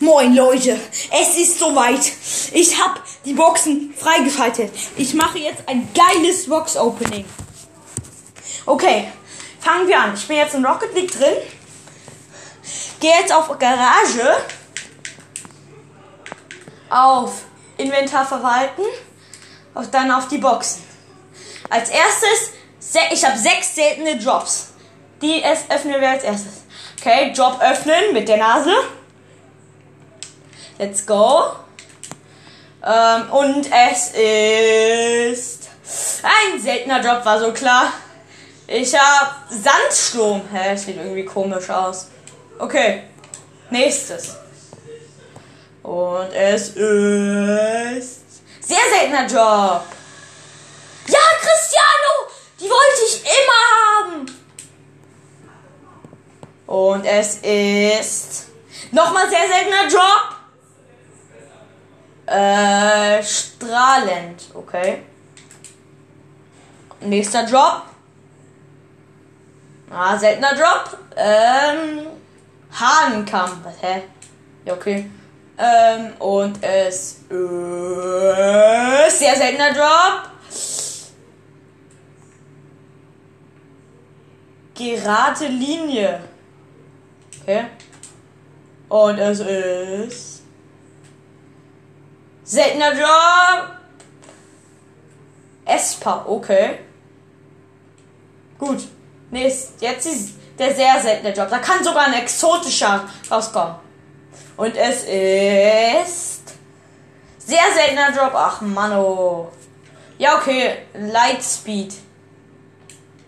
Moin Leute, es ist soweit. Ich habe die Boxen freigeschaltet. Ich mache jetzt ein geiles Box Opening. Okay, fangen wir an. Ich bin jetzt in Rocket League drin. Gehe jetzt auf Garage. Auf Inventar verwalten. Auf, dann auf die Boxen. Als erstes, ich habe sechs seltene Drops. Die öffnen wir als erstes. Okay, Drop öffnen mit der Nase. Let's go. Ähm, und es ist ein seltener Drop, war so klar. Ich hab Sandsturm. Hä, das sieht irgendwie komisch aus. Okay. Nächstes. Und es ist sehr seltener Drop. Ja, Cristiano! Die wollte ich immer haben. Und es ist nochmal sehr seltener Drop. Äh, strahlend, okay. Nächster Drop. Ah, seltener Drop. Ähm, Hahnenkamm. Hä? Ja, okay. Ähm, und es ist sehr seltener Drop. Gerade Linie. Okay. Und es ist seltener Job. Esper, okay. Gut. Nächst, jetzt ist der sehr seltene Job. Da kann sogar ein exotischer rauskommen. Und es ist sehr seltener Job. Ach, Mano. Ja, okay. Lightspeed.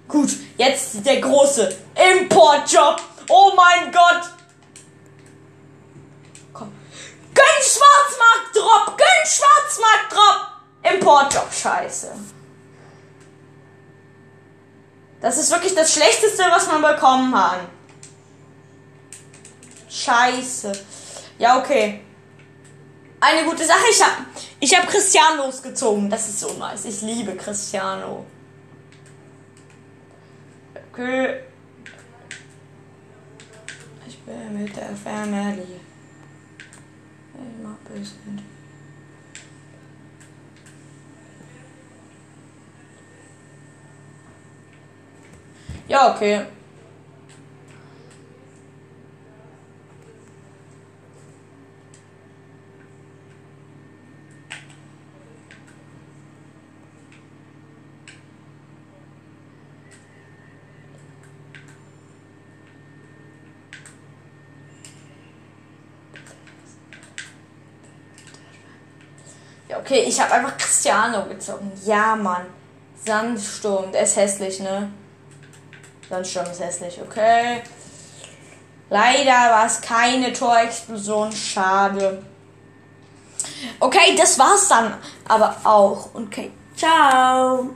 Gut, jetzt der große Importjob. Oh mein Gott. Komm. Gönn Schwarzmarkt Drop. Gönn Schwarzmarkt Drop. Importjob. Scheiße. Das ist wirklich das Schlechteste, was man bekommen kann. Scheiße. Ja, okay. Eine gute Sache. Ich habe ich hab Cristiano losgezogen. Das ist so nice. Ich liebe Cristiano. Okay. Ich bin mit der Family. Ich mach bisschen. Ja, okay. Ja, okay, ich habe einfach Cristiano gezogen. Ja, Mann. Sandsturm, der ist hässlich, ne? Sandsturm ist hässlich, okay. Leider war es keine Torexplosion, schade. Okay, das war's dann aber auch. Okay, ciao.